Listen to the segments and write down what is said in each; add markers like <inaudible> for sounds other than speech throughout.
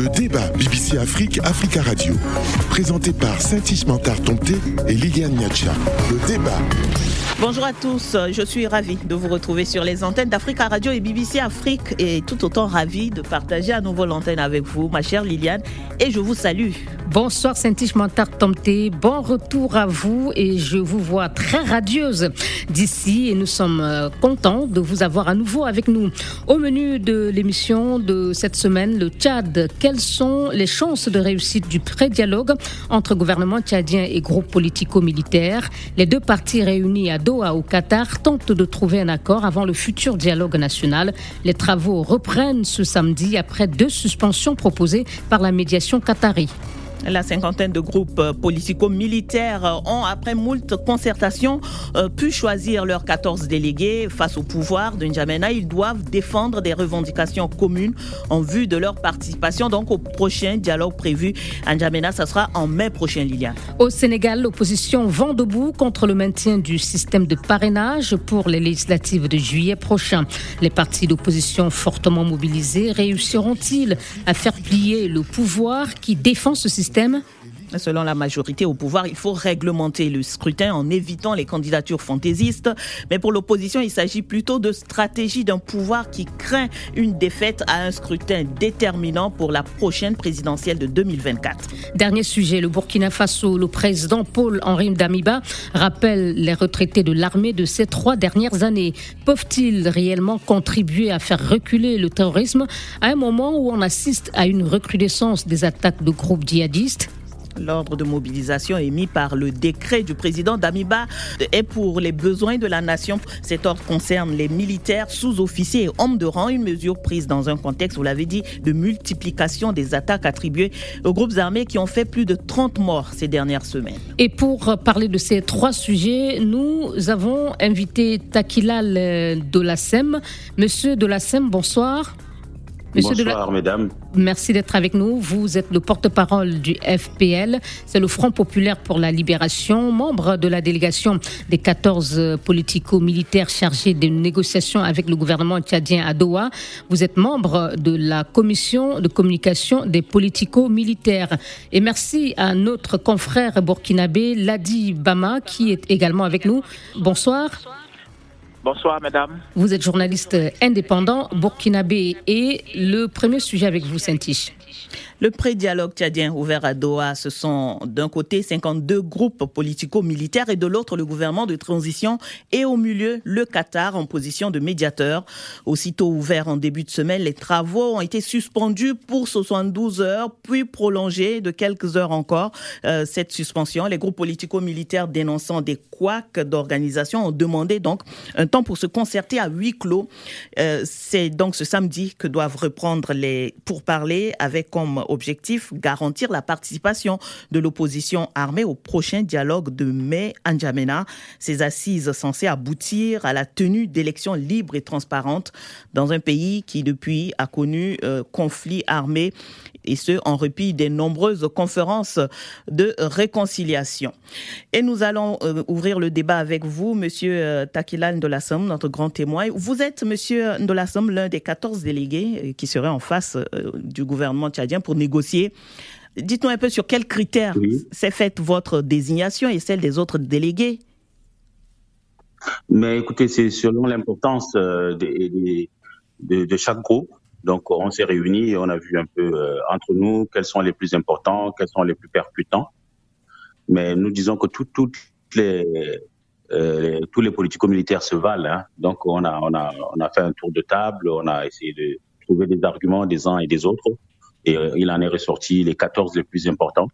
Le débat BBC Afrique, Africa Radio. Présenté par Saint-Ismantar Tomté et Liliane Niacha. Le débat. Bonjour à tous, je suis ravie de vous retrouver sur les antennes d'Africa Radio et BBC Afrique. Et tout autant ravie de partager à nouveau l'antenne avec vous, ma chère Liliane, et je vous salue. Bonsoir Saint-Tiche Tomté, bon retour à vous et je vous vois très radieuse d'ici et nous sommes euh, contents de vous avoir à nouveau avec nous. Au menu de l'émission de cette semaine, le Tchad, quelles sont les chances de réussite du pré-dialogue entre gouvernement tchadien et groupe politico-militaire? Les deux parties réunies à Au Qatar tentent de trouver un accord avant le futur dialogue national. Les travaux reprennent ce samedi après deux suspensions proposées par la médiation qatari. La cinquantaine de groupes euh, politico-militaires ont, après moult concertations, euh, pu choisir leurs 14 délégués face au pouvoir de N'Djamena. Ils doivent défendre des revendications communes en vue de leur participation donc au prochain dialogue prévu à N'Djamena. Ça sera en mai prochain, Liliane. Au Sénégal, l'opposition vend debout contre le maintien du système de parrainage pour les législatives de juillet prochain. Les partis d'opposition fortement mobilisés réussiront-ils à faire plier le pouvoir qui défend ce système système Selon la majorité au pouvoir, il faut réglementer le scrutin en évitant les candidatures fantaisistes. Mais pour l'opposition, il s'agit plutôt de stratégie d'un pouvoir qui craint une défaite à un scrutin déterminant pour la prochaine présidentielle de 2024. Dernier sujet, le Burkina Faso. Le président Paul-Henri Damiba rappelle les retraités de l'armée de ces trois dernières années. Peuvent-ils réellement contribuer à faire reculer le terrorisme à un moment où on assiste à une recrudescence des attaques de groupes djihadistes? L'ordre de mobilisation émis par le décret du président Damiba est pour les besoins de la nation. Cet ordre concerne les militaires, sous-officiers et hommes de rang, une mesure prise dans un contexte, vous l'avez dit, de multiplication des attaques attribuées aux groupes armés qui ont fait plus de 30 morts ces dernières semaines. Et pour parler de ces trois sujets, nous avons invité Takilal de. Monsieur de bonsoir. Bonsoir, mesdames. Merci d'être avec nous. Vous êtes le porte-parole du FPL. C'est le Front populaire pour la libération, membre de la délégation des 14 politico-militaires chargés des négociations avec le gouvernement tchadien à Doha. Vous êtes membre de la commission de communication des politico-militaires. Et merci à notre confrère burkinabé, Ladi Bama, qui est également avec nous. Bonsoir. Bonsoir, madame. Vous êtes journaliste indépendant burkinabé et le premier sujet avec vous, Saint-Tiche. Le pré-dialogue tchadien ouvert à Doha, ce sont d'un côté 52 groupes politico-militaires et de l'autre le gouvernement de transition et au milieu le Qatar en position de médiateur. Aussitôt ouvert en début de semaine, les travaux ont été suspendus pour 72 heures, puis prolongés de quelques heures encore. Euh, cette suspension, les groupes politico-militaires dénonçant des couacs d'organisation ont demandé donc un temps pour se concerter à huis clos. Euh, c'est donc ce samedi que doivent reprendre les pourparlers avec comme objectif garantir la participation de l'opposition armée au prochain dialogue de mai à N'Djamena. Ces assises censées aboutir à la tenue d'élections libres et transparentes dans un pays qui depuis a connu euh, conflits armés et ce en répit des nombreuses conférences de réconciliation. Et nous allons euh, ouvrir le débat avec vous, Monsieur euh, Takila Ndolasom, notre grand témoin. Vous êtes, Monsieur Ndolasom, l'un des 14 délégués euh, qui seraient en face du gouvernement tchadien pour négocier. Dites-nous un peu sur quels critères s'est faite votre désignation et celle des autres délégués. Mais écoutez, c'est selon l'importance de, de chaque groupe. Donc, on s'est réunis et on a vu un peu euh, entre nous quels sont les plus importants, quels sont les plus percutants. Mais nous disons que tout, toutes les, euh, tous les politico-militaires se valent. Hein. Donc, on a, on, a, on a fait un tour de table, on a essayé de trouver des arguments des uns et des autres. Et il en est ressorti les 14 les plus importants.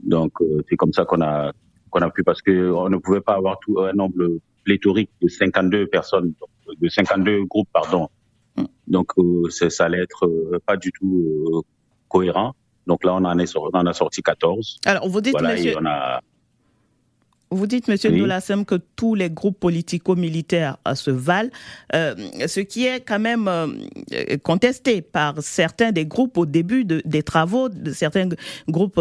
Donc, euh, c'est comme ça qu'on a, qu'on a pu, parce que on ne pouvait pas avoir tout, un nombre pléthorique de 52 personnes, de 52 groupes, pardon, donc euh, ça allait être euh, pas du tout cohérent. Donc là, on en, est, on en a sorti 14. Alors, vous dites, monsieur... Vous dites, Monsieur oui. que tous les groupes politico-militaires euh, se valent, euh, ce qui est quand même euh, contesté par certains des groupes au début de, des travaux de certains groupes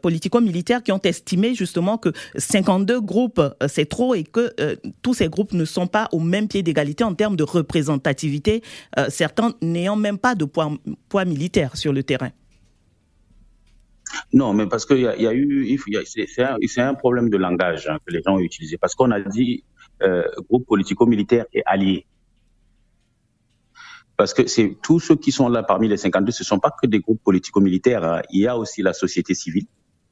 politico-militaires qui ont estimé justement que 52 groupes c'est trop et que tous ces groupes ne sont pas au même pied d'égalité en termes de représentativité, certains n'ayant même pas de poids, poids militaire sur le terrain. Non, mais parce qu'il y, y, a eu, c'est un, problème de langage hein, que les gens ont utilisé. Parce qu'on a dit euh, groupe politico-militaire et allié. Parce que c'est tous ceux qui sont là parmi les 52, ce ne sont pas que des groupes politico-militaires. Hein. Il y a aussi la société civile,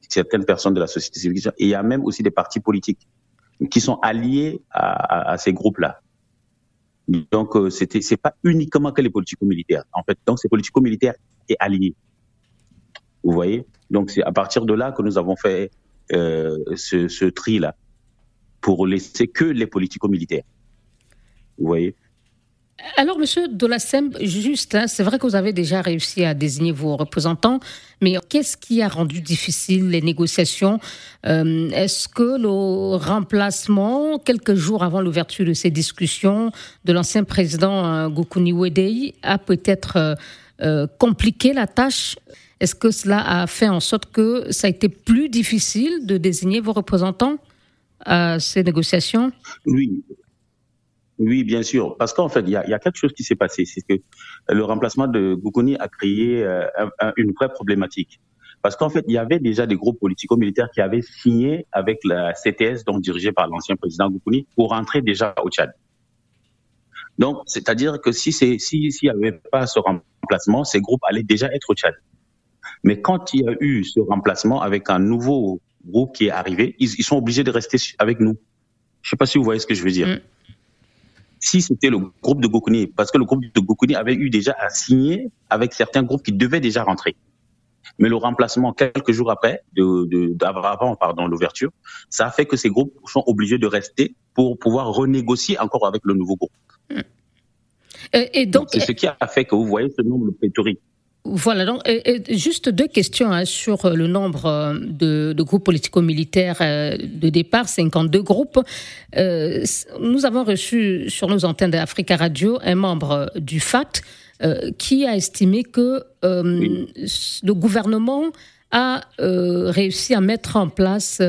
certaines personnes de la société civile, et il y a même aussi des partis politiques qui sont alliés à ces groupes-là. Donc, euh, c'était, c'est pas uniquement que les politico-militaires. En fait, donc c'est politico-militaires et alliés. Vous voyez? Donc c'est à partir de là que nous avons fait euh, ce, tri-là pour laisser que les politico-militaires. Vous voyez? Alors, Monsieur Dolassem, juste, hein, c'est vrai que vous avez déjà réussi à désigner vos représentants, mais qu'est-ce qui a rendu difficile les négociations? Euh, Est-ce que le remplacement, quelques jours avant l'ouverture de ces discussions, de l'ancien président euh, Gokuni Wedei a peut-être euh, compliqué la tâche? Est-ce que cela a fait en sorte que ça a été plus difficile de désigner vos représentants à ces négociations? Oui. Oui, bien sûr. Parce qu'en fait, il y, a, quelque chose qui s'est passé. C'est que le remplacement de Goukouni a créé euh, une vraie problématique. Parce qu'en fait, il y avait déjà des groupes politico-militaires qui avaient signé avec la CTS, donc dirigée par l'ancien président Goukouni, pour rentrer déjà au Tchad. Donc, c'est-à-dire que si s'il si, n'y avait pas ce remplacement, ces groupes allaient déjà être au Tchad. Mais quand il y a eu ce remplacement avec un nouveau groupe qui est arrivé, ils, ils sont obligés de rester avec nous. Je ne sais pas si vous voyez ce que je veux dire. Mm. Si c'était le groupe de Gokuni, parce que le groupe de Gokuni avait eu déjà à signer avec certains groupes qui devaient déjà rentrer. Mais le remplacement, quelques jours après, de, de, avant pardon, l'ouverture, ça a fait que ces groupes sont obligés de rester pour pouvoir renégocier encore avec le nouveau groupe. Mm. Et, donc, donc c'est ce qui a fait que vous voyez ce nombre pléthorique. Voilà, donc juste deux questions hein, sur euh, le nombre euh, de, de groupes politico-militaires euh, de départ, 52 groupes. Euh, nous avons reçu sur nos antennes d'Africa Radio un membre du euh, qui a estimé que euh, oui. le gouvernement a réussi à mettre en place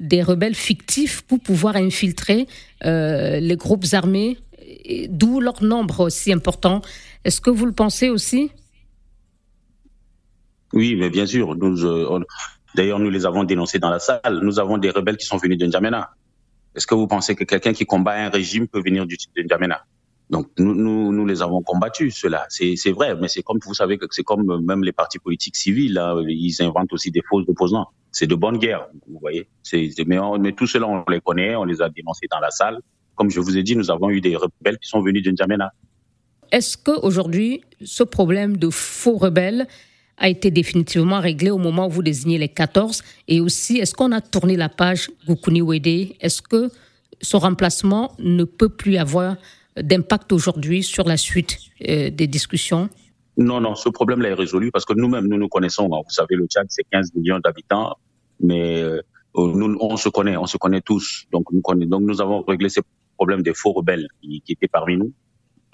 des rebelles fictifs pour pouvoir infiltrer les groupes armés, d'où leur nombre si important. Est-ce que vous le pensez aussi? Oui, mais bien sûr. Euh, D'ailleurs, nous les avons dénoncés dans la salle. Nous avons des rebelles qui sont venus de N'Djamena. Est-ce que vous pensez que quelqu'un qui combat un régime peut venir du de N'Djamena? Donc, nous, nous, les avons combattus, cela. C'est vrai, mais c'est comme vous savez que c'est comme même les partis politiques civils, là, ils inventent aussi des faux opposants. C'est de bonne guerre, vous voyez. Mais, on, mais tout cela, on les connaît, on les a dénoncés dans la salle. Comme je vous ai dit, nous avons eu des rebelles qui sont venus de N'Djamena. Est-ce qu'aujourd'hui, ce problème de faux rebelles a été définitivement réglé au moment où vous désignez les 14 Et aussi, est-ce qu'on a tourné la page Gukuni Wede? Est-ce que son remplacement ne peut plus avoir d'impact aujourd'hui sur la suite euh, des discussions? Non, non, ce problème-là est résolu parce que nous-mêmes, nous nous connaissons. Vous savez, le Tchad, c'est 15 millions d'habitants, mais euh, nous, on se connaît, on se connaît tous. Donc nous, connaît, donc nous avons réglé ces problèmes des faux rebelles qui étaient parmi nous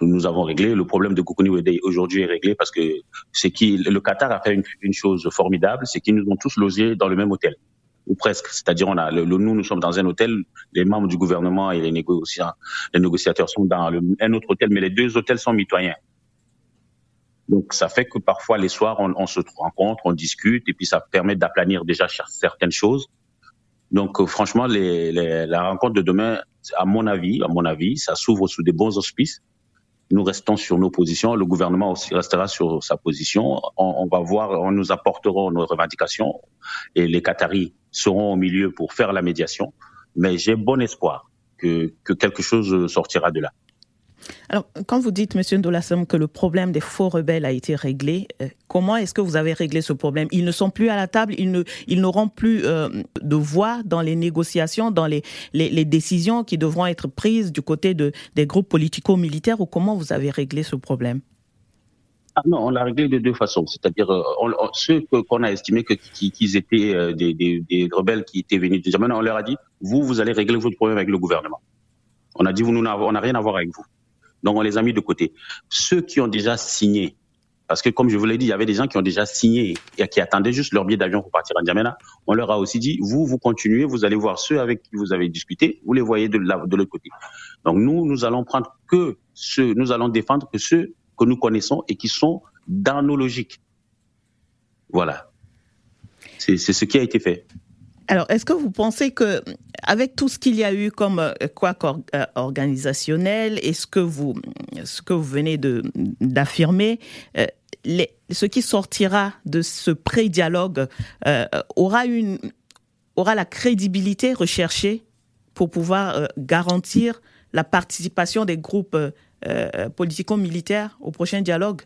nous avons réglé. Le problème de Koukouni Wedei aujourd'hui est réglé parce que le Qatar a fait une, chose formidable, c'est qu'ils nous ont tous logés dans le même hôtel ou presque. C'est-à-dire, on a nous, nous sommes dans un hôtel, les membres du gouvernement et les négociateurs, sont dans un autre hôtel, mais les deux hôtels sont mitoyens. Donc, ça fait que parfois, les soirs, on, se rencontre, on discute, et puis ça permet d'aplanir déjà certaines choses. Donc, euh, franchement, la rencontre de demain, à mon avis, à mon avis, ça s'ouvre sous des bons auspices nous restons sur nos positions, le gouvernement aussi restera sur sa position. On, va voir, on nous apporterons nos revendications et les Qataris seront au milieu pour faire la médiation. Mais j'ai bon espoir que quelque chose sortira de là. Alors, quand vous dites, Monsieur Ndolassem, que le problème des faux rebelles a été réglé, euh, comment est-ce que vous avez réglé ce problème? Ils ne sont plus à la table, ils ne, ils n'auront plus euh, de voix dans les négociations, dans les, les, décisions qui devront être prises du côté de, des groupes politico-militaires, ou comment vous avez réglé ce problème? Ah non, on l'a réglé de deux façons. C'est-à-dire, euh, ceux qu'on a estimé qu'ils étaient euh, des, rebelles qui étaient venus déjà, maintenant on leur a dit, vous, vous allez régler votre problème avec le gouvernement. On a dit, vous, nous, on n'a rien à voir avec vous. Donc on les a mis de côté. Ceux qui ont déjà signé, parce que comme je vous l'ai dit, il y avait des gens qui ont déjà signé et qui attendaient juste leur billet d'avion pour partir en Djamena. On leur a aussi dit, vous, vous continuez, vous allez voir ceux avec qui vous avez discuté, vous les voyez de, de l'autre côté. Donc nous, nous allons prendre que ceux, nous allons défendre que ceux que nous connaissons et qui sont dans nos logiques. Voilà. C'est ce qui a été fait. Alors, est-ce que vous pensez que, avec tout ce qu'il y a eu comme euh, quoi euh, organisationnel et ce que vous, ce venez d'affirmer, euh, ce qui sortira de ce pré-dialogue aura la crédibilité recherchée pour pouvoir garantir la participation des groupes politico-militaires au prochain dialogue?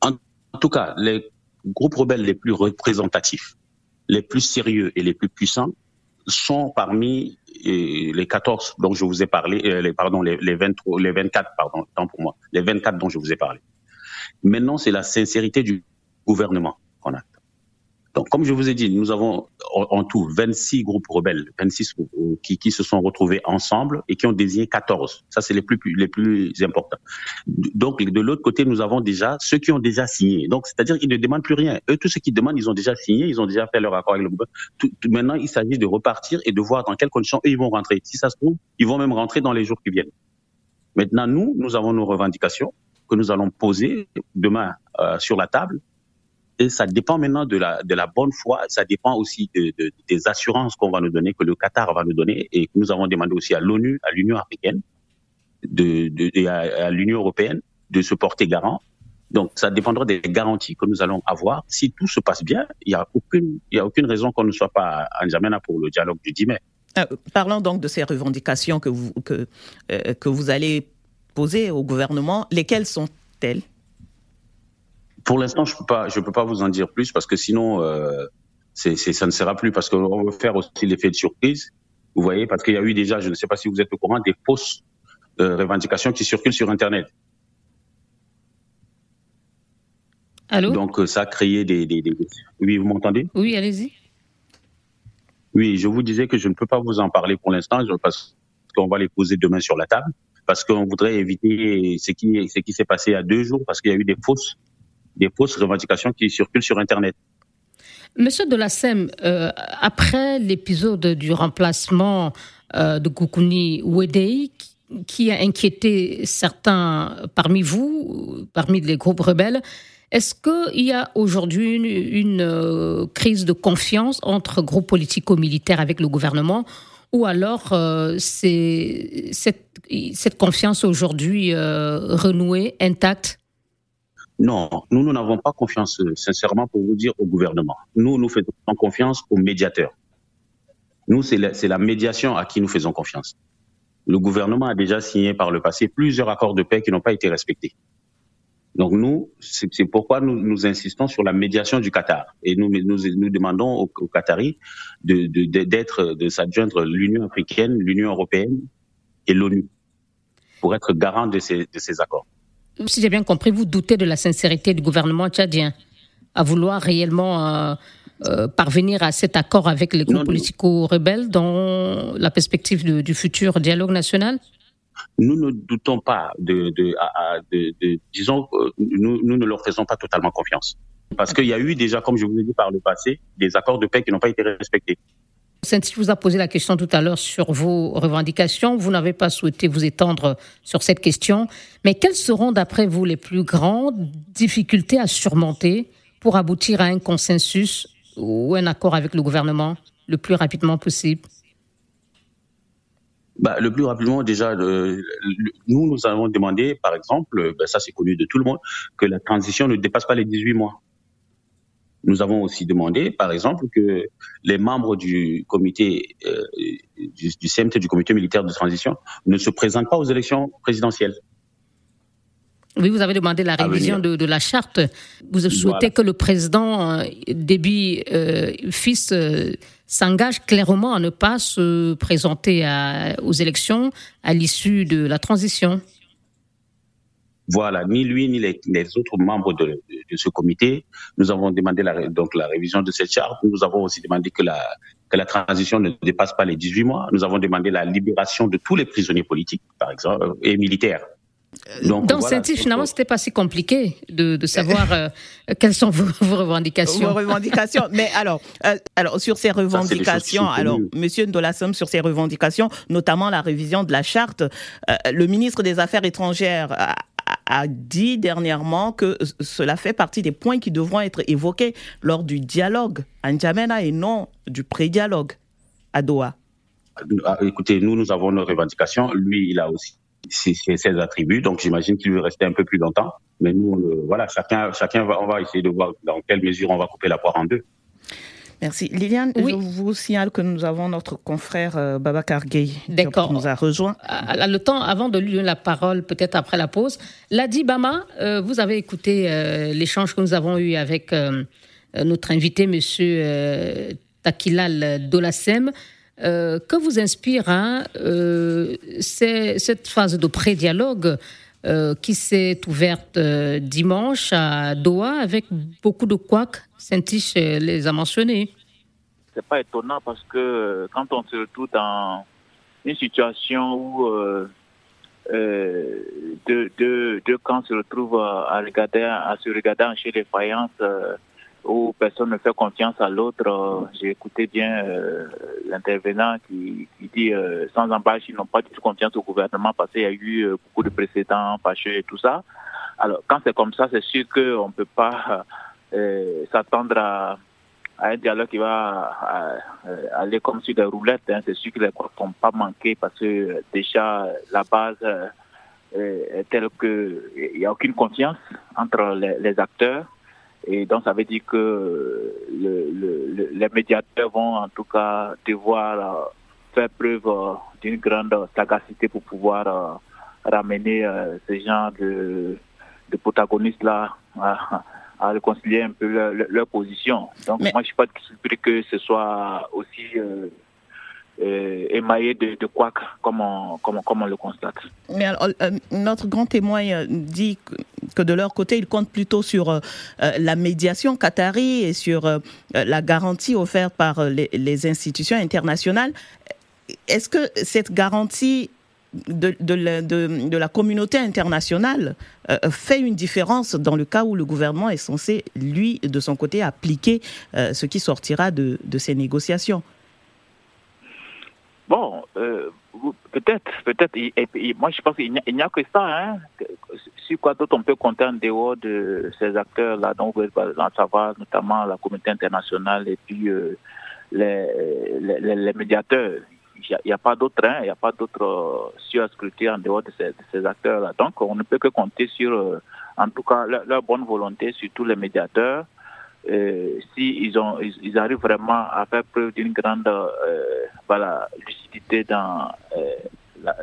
En tout cas, les groupes rebelles les plus représentatifs, les plus sérieux et les plus puissants sont parmi euh, les 14 dont je vous ai parlé, euh, les, pardon, les, les, 23, les 24, pardon, tant pour moi, les 24 dont je vous ai parlé. Maintenant, c'est la sincérité du gouvernement qu'on a. Donc, comme je vous ai dit, nous avons en tout 26 groupes rebelles, 26 euh, qui, qui se sont retrouvés ensemble et qui ont désigné 14. Ça, c'est les plus, les plus importants. Donc, de l'autre côté, nous avons déjà ceux qui ont déjà signé. Donc, c'est-à-dire qu'ils ne demandent plus rien. Eux, tous ceux qui demandent, ils ont déjà signé, ils ont déjà fait leur accord avec le gouvernement. maintenant, il s'agit de repartir et de voir dans quelles conditions ils vont rentrer. Si ça se trouve, ils vont même rentrer dans les jours qui viennent. Maintenant, nous, nous avons nos revendications que nous allons poser demain euh, sur la table et ça dépend maintenant de la, de la bonne foi, ça dépend aussi de, de, des assurances qu'on va nous donner, que le Qatar va nous donner, et que nous avons demandé aussi à l'ONU, à l'Union africaine, de, de, à, l'Union européenne de se porter garant. Donc, ça dépendra des garanties que nous allons avoir. Si tout se passe bien, il n'y a aucune, a aucune raison qu'on ne soit pas en N'Djamena pour le dialogue du 10 mai. Euh, parlons donc de ces revendications que vous, que, euh, que vous allez poser au gouvernement. Lesquelles sont-elles? Pour l'instant, je peux pas, je peux pas vous en dire plus parce que sinon, euh, c'est, ça ne sera plus parce qu'on veut faire aussi l'effet de surprise. Vous voyez, parce qu'il y a eu déjà, je ne sais pas si vous êtes au courant, des fausses euh, revendications qui circulent sur Internet. Allô? Donc euh, ça a créé des, des, des... Oui, vous m'entendez? Oui, allez-y. Oui, je vous disais que je ne peux pas vous en parler pour l'instant parce qu'on va les poser demain sur la table parce qu'on voudrait éviter ce qui, ce qui s'est passé il y a deux jours parce qu'il y a eu des fausses des fausses revendications qui circulent sur Internet. Monsieur de la SEM, euh, après l'épisode du remplacement euh, de Koukouni Wedei, qui a inquiété certains parmi vous, parmi les groupes rebelles, est-ce qu'il y a aujourd'hui une, euh, crise de confiance entre groupes politico-militaires avec le gouvernement? Ou alors cette, confiance aujourd'hui renouée, intacte? Non, nous, n'avons pas confiance, euh, sincèrement, pour vous dire, au gouvernement. Nous, nous faisons confiance aux médiateurs. Nous, c'est la, médiation à qui nous faisons confiance. Le gouvernement a déjà signé par le passé plusieurs accords de paix qui n'ont pas été respectés. Donc nous, c'est pourquoi nous, insistons sur la médiation du Qatar. Et nous, demandons aux, Qataris de, de, s'adjoindre l'Union africaine, l'Union européenne et l'ONU pour être garant de ces accords si j'ai bien compris, vous doutez de la sincérité du gouvernement tchadien à vouloir réellement euh, euh, parvenir à cet accord avec les groupes politico-rebelles dans la perspective du futur dialogue national? Nous ne doutons pas de, de, disons, nous, nous, ne leur faisons pas totalement confiance. Parce qu'il y a eu déjà, comme je vous l'ai dit par le passé, des accords de paix qui n'ont pas été respectés. Saint-Yves vous a posé la question tout à l'heure sur vos revendications. Vous n'avez pas souhaité vous étendre sur cette question. Mais quelles seront, d'après vous, les plus grandes difficultés à surmonter pour aboutir à un consensus ou un accord avec le gouvernement le plus rapidement possible? Bah, le plus rapidement, déjà, nous, nous avons demandé, par exemple, bah, ça c'est connu de tout le monde, que la transition ne dépasse pas les 18 mois. Nous avons aussi demandé, par exemple, que les membres du comité euh, du, CMT, du comité militaire de transition, ne se présentent pas aux élections présidentielles. Oui, vous avez demandé la révision de, la charte. Vous souhaitez que le président euh, Déby euh, fils euh, s'engage clairement à ne pas se présenter aux élections à l'issue de la transition. Voilà, ni lui ni les, autres membres de, ce comité. Nous avons demandé la, donc la révision de cette charte. Nous avons aussi demandé que la, que la transition ne dépasse pas les 18 mois. Nous avons demandé la libération de tous les prisonniers politiques, par exemple, et militaires. Donc, Dans voilà, ce finalement, c'était pas si compliqué de, de savoir euh, <laughs> quelles sont vos, revendications. Vos revendications. Mais alors, euh, alors sur ces revendications, alors, Monsieur Ndolassom, sur ces revendications, notamment la révision de la charte, euh, le ministre des Affaires étrangères a, dit dernièrement que cela fait partie des points qui devront être évoqués lors du dialogue à N'Djamena et non du pré-dialogue à Doha. Ah, écoutez, nous, nous avons nos revendications. Lui, il a aussi ses, attributs. Donc j'imagine qu'il lui restait un peu plus longtemps. Mais nous, voilà, chacun, chacun va, on va essayer de voir dans quelle mesure on va couper la poire en deux. Merci. Liliane, je vous signale que nous avons notre confrère euh, Babacar Gueye qui nous a rejoint. Le temps, avant de lui donner la parole, peut-être après la pause, Ladi Bama, euh, vous avez écouté euh, l'échange que nous avons eu avec notre invité, Monsieur Takilal Dolassem. Euh, que vous inspire hein, euh, cette phase de pré-dialogue euh, qui s'est ouverte dimanche à Doha avec beaucoup de couacs. Saint-Tiche les a mensonnés C'est pas étonnant parce que quand on se retrouve dans une situation où deux, camps se retrouvent à, se regarder en chez faïences, où personne ne fait confiance à l'autre. Euh, j'ai écouté bien euh, l'intervenant qui, dit euh, sans embâche, ils n'ont pas du tout confiance au gouvernement parce qu'il y a eu beaucoup de précédents fâcheux et tout ça. Alors quand c'est comme ça, c'est sûr qu'on ne peut pas s'attendre à, un dialogue qui va aller comme sur des roulettes. Hein. C'est sûr que les ne vont pas manquer parce que déjà la base est telle qu'il n'y a aucune confiance entre les acteurs. Et donc, ça veut dire que le, le, les médiateurs vont en tout cas devoir euh, faire preuve euh, d'une grande sagacité pour pouvoir euh, ramener ces gens de, de protagonistes-là à, à, réconcilier un peu leur, position. Donc, moi, je ne suis pas surpris que ce soit aussi euh, émaillé de, de quoi comme on, comme, on le constate. Mais euh, notre grand témoin euh, dit que de leur côté, ils comptent plutôt sur la médiation qatari et sur la garantie offerte par les, institutions internationales. Est-ce que cette garantie de, de, la, communauté internationale fait une différence dans le cas où le gouvernement est censé, lui, de son côté, appliquer ce qui sortira de ces négociations? Bon, euh, peut-être, peut-être. moi, je pense qu'il n'y a, que ça. Hein. Sur quoi d'autre on peut compter en dehors de ces acteurs-là, donc en savoir notamment la communauté internationale et puis euh, les, médiateurs. Il n'y a, pas d'autres, hein, il n'y a pas d'autres euh, sur en dehors de ces, acteurs-là. Donc, on ne peut que compter sur, euh, en tout cas, leur, leur bonne volonté, sur tous les médiateurs euh, si ont, ils, arrivent vraiment à faire preuve d'une grande euh, voilà, lucidité dans euh,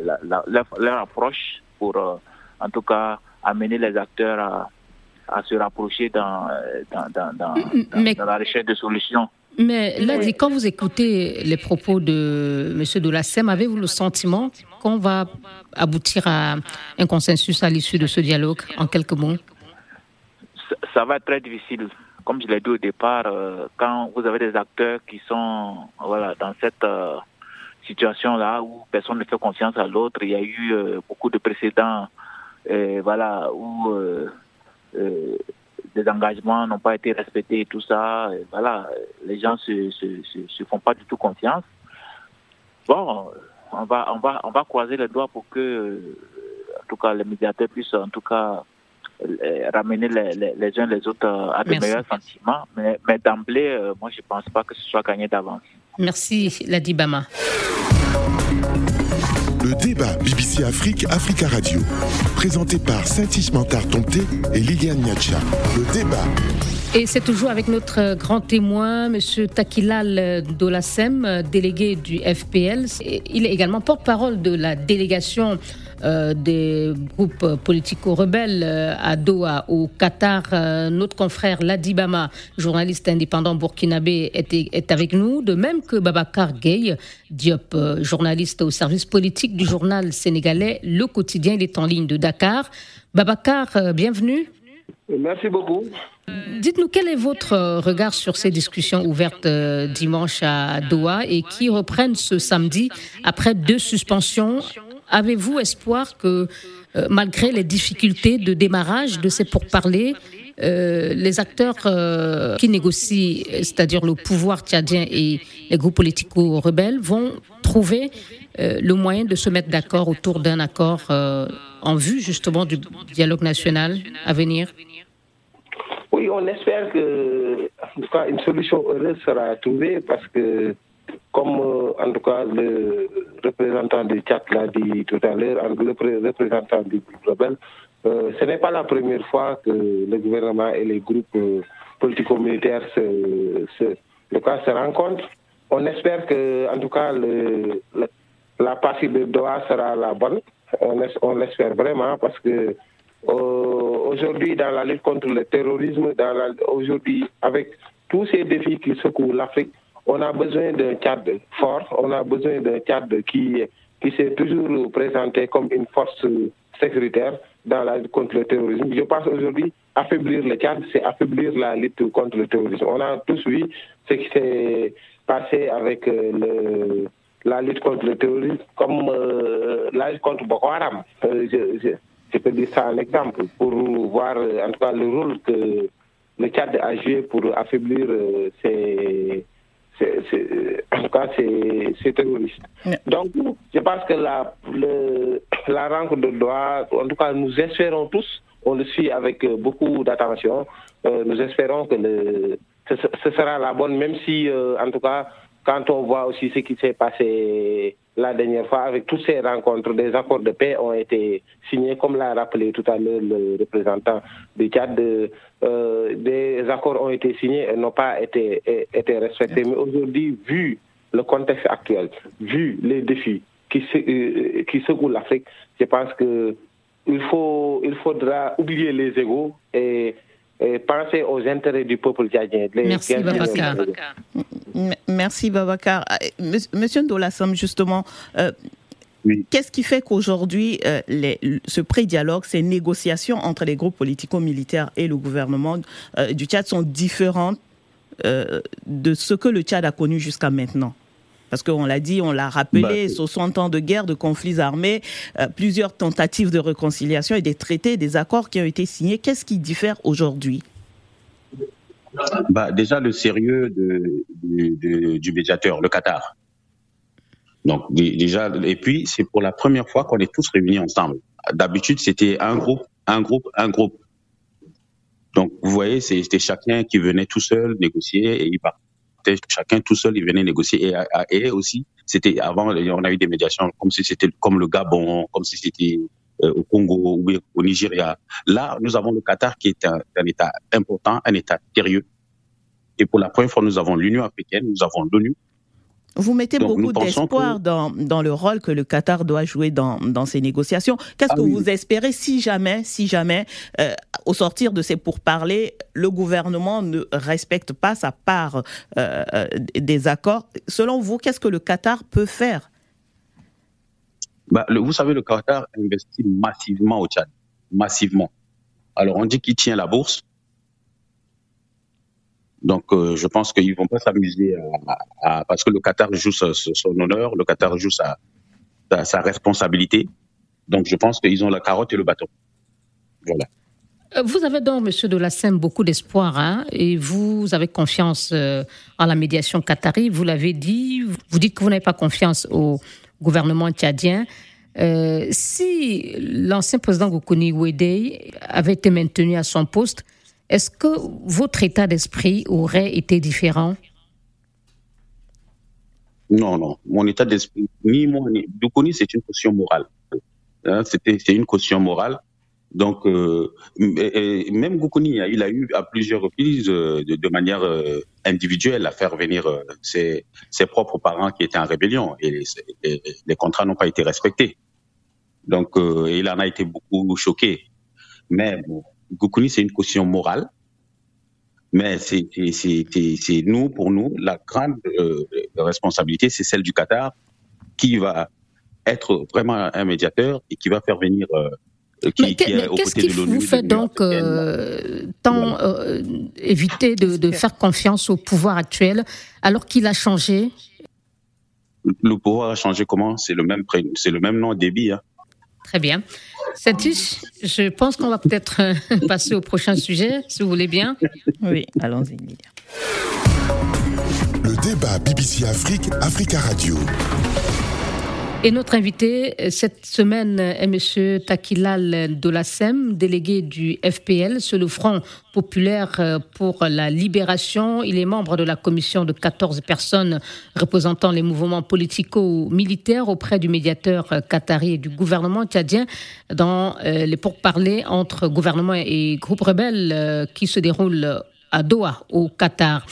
la, leur approche pour, euh, en tout cas, amener les acteurs à, à se rapprocher dans, dans, dans, dans, la recherche de solutions. Mais là, quand vous écoutez les propos de M. Dolassem, avez-vous le sentiment qu'on va aboutir à un consensus à l'issue de ce dialogue, en quelques mots? Ça va être très difficile comme je l'ai dit au départ, euh, quand vous avez des acteurs qui sont voilà dans cette euh, situation-là où personne ne fait confiance à l'autre, il y a eu euh, beaucoup de précédents, voilà où des engagements n'ont pas été respectés et tout ça. voilà, les gens se, se, se, font pas du tout confiance. Bon, on va on va on va croiser les doigts pour que en tout cas les médiateurs puissent en tout cas ramener les, les, les, uns les autres euh, à de meilleurs sentiments. Mais, mais d'emblée, euh, moi, je ne pense pas que ce soit gagné d'avance. Merci, Ladi Bama. Le débat BBC Afrique, Africa Radio, présenté par Saint-Ismantar Tomté et Liliane Niacha. Le débat. Et c'est toujours avec notre grand témoin, M. Takilal Dolassem, délégué du FPL. Il est également porte-parole de la délégation des groupes politico-rebelles à Doha, au Qatar. notre confrère Ladibama, journaliste indépendant burkinabé, est, est avec nous, de même que Babacar Gueye, Diop, journaliste au service politique du journal sénégalais Le Quotidien. Il est en ligne de Dakar. Babacar, bienvenue. Merci beaucoup. Dites-nous quel est votre regard sur ces discussions ouvertes euh, dimanche à Doha et qui reprennent ce samedi après deux suspensions. Avez-vous espoir que, euh, malgré les difficultés de démarrage de ces pourparlers, euh, les acteurs qui négocient, c'est-à-dire le pouvoir tchadien et les groupes politico-rebelles, vont trouver le moyen de se mettre d'accord autour d'un accord en vue justement du dialogue national à venir? Oui, on espère que en tout cas, une solution heureuse sera trouvée parce que, comme euh, en tout cas le représentant du Tchad l'a dit tout à l'heure, le représentant du groupe rebelle, euh, ce n'est pas la première fois que le gouvernement et les groupes euh, politico-militaires se, se, se rencontrent. On espère que, en tout cas, la partie de Doha sera la bonne. On, l'espère vraiment parce que aujourd'hui, dans la lutte contre le terrorisme, aujourd'hui, avec tous ces défis qui secouent l'Afrique, on a besoin d'un cadre fort, on a besoin d'un cadre qui, qui s'est toujours présenté comme une force sécuritaire dans la lutte contre le terrorisme. Je pense aujourd'hui, affaiblir le cadre, c'est affaiblir la lutte contre le terrorisme. On a tous vu ce qui s'est passé avec euh, la lutte contre le terrorisme, comme euh, la lutte contre Boko Haram. Euh, je peux dire ça un exemple pour voir en tout cas le rôle que le Tchad a joué pour affaiblir euh, ces, en tout cas ces, terroristes. Donc, je pense que la, la rencontre en tout cas, nous espérons tous, on le suit avec beaucoup d'attention, euh, nous espérons que le, ce, ce, sera la bonne, même si, euh, en tout cas, quand on voit aussi ce qui s'est passé la dernière fois, avec toutes ces rencontres, des accords de paix ont été signés, comme l'a rappelé tout à l'heure le représentant du Tchad. Euh, des accords ont été signés et n'ont pas été, été respectés. Mais aujourd'hui, vu le contexte actuel, vu les défis qui, euh, qui secouent l'Afrique, je pense que il, faut, il faudra oublier les égaux et penser aux intérêts du peuple tchadien. Merci Babacar. Merci Babacar. Ah, monsieur Ndolassam, justement, euh, qu'est-ce qui fait qu'aujourd'hui, euh, ce pré-dialogue, ces négociations entre les groupes politico-militaires et le gouvernement euh, du Tchad sont différentes de ce que le Tchad a connu jusqu'à maintenant? Parce qu'on l'a dit, on l'a rappelé, bah, 60 ans de guerre, de conflits armés, euh, plusieurs tentatives de réconciliation et des traités, des accords qui ont été signés. Qu'est-ce qui diffère aujourd'hui? Bah, Déjà, le sérieux du médiateur, le Qatar. Donc, déjà, et puis, c'est pour la première fois qu'on est tous réunis ensemble. D'habitude, c'était un groupe, un groupe, un groupe. Donc, vous voyez, c'était chacun qui venait tout seul négocier et il partait chacun tout seul, il venait négocier. Et, aussi, c'était avant, on a eu des médiations comme si c'était comme le Gabon, comme si c'était euh, au Congo ou au Nigeria. Là, nous avons le Qatar qui est un, un État important, un État sérieux. Et pour la première fois, nous avons l'Union africaine, nous avons l'ONU, vous mettez beaucoup d'espoir dans, dans, le rôle que le Qatar doit jouer dans, dans ces négociations. Qu'est-ce ah que vous espérez si jamais, si jamais, euh, au sortir de ces pourparlers, le gouvernement ne respecte pas sa part euh, euh, des accords Selon vous, qu'est-ce que le Qatar peut faire? Bah, Vous savez, le Qatar investit massivement au Tchad, massivement. Alors on dit qu'il tient la bourse, donc, euh, je pense qu'ils vont pas s'amuser à, parce que le Qatar joue son, honneur, le Qatar joue sa, sa, responsabilité. Donc, je pense qu'ils ont la carotte et le bâton. Voilà. Euh, vous avez donc, Monsieur de la Seine, beaucoup d'espoir, hein, et vous avez confiance euh, en la médiation qatari. Vous l'avez dit. Vous dites que vous n'avez pas confiance au gouvernement tchadien. si l'ancien président Goukouni Ouedei avait été maintenu à son poste, est-ce que votre état d'esprit aurait été différent? Non, non. Mon état d'esprit, ni moi, ni. Doukouni, c'est une question morale. Hein, c'est une question morale. Donc, euh, même Goukouni, il a eu à plusieurs reprises, euh, de, manière euh, individuelle, à faire venir ses, propres parents qui étaient en rébellion et les contrats n'ont pas été respectés. Donc, il en a été beaucoup choqué. Mais bon, Goukouni, c'est une question morale. Mais c'est nous, pour nous, la grande responsabilité, c'est celle du Qatar qui va être vraiment un médiateur et qui va faire venir Qu'est-ce qui vous fait donc euh, tant euh, éviter de, faire confiance au pouvoir actuel alors qu'il a changé? Le pouvoir a changé comment? C'est le même c'est le même nom débit. Hein. Très bien. Satish, je pense qu'on va peut-être euh, <laughs> passer au prochain sujet, si vous voulez bien. Oui, allons-y, Le débat BBC Afrique, Africa Radio. Et notre invité euh, cette semaine est M. Takilal Dolassem, délégué du FPL sur le Front populaire euh, pour la libération. Il est membre de la commission de 14 personnes représentant les mouvements politico-militaires auprès du médiateur euh, qatari et du gouvernement tchadien dans les pourparlers entre gouvernement et groupes rebelles qui se déroulent à Doha, au Qatar.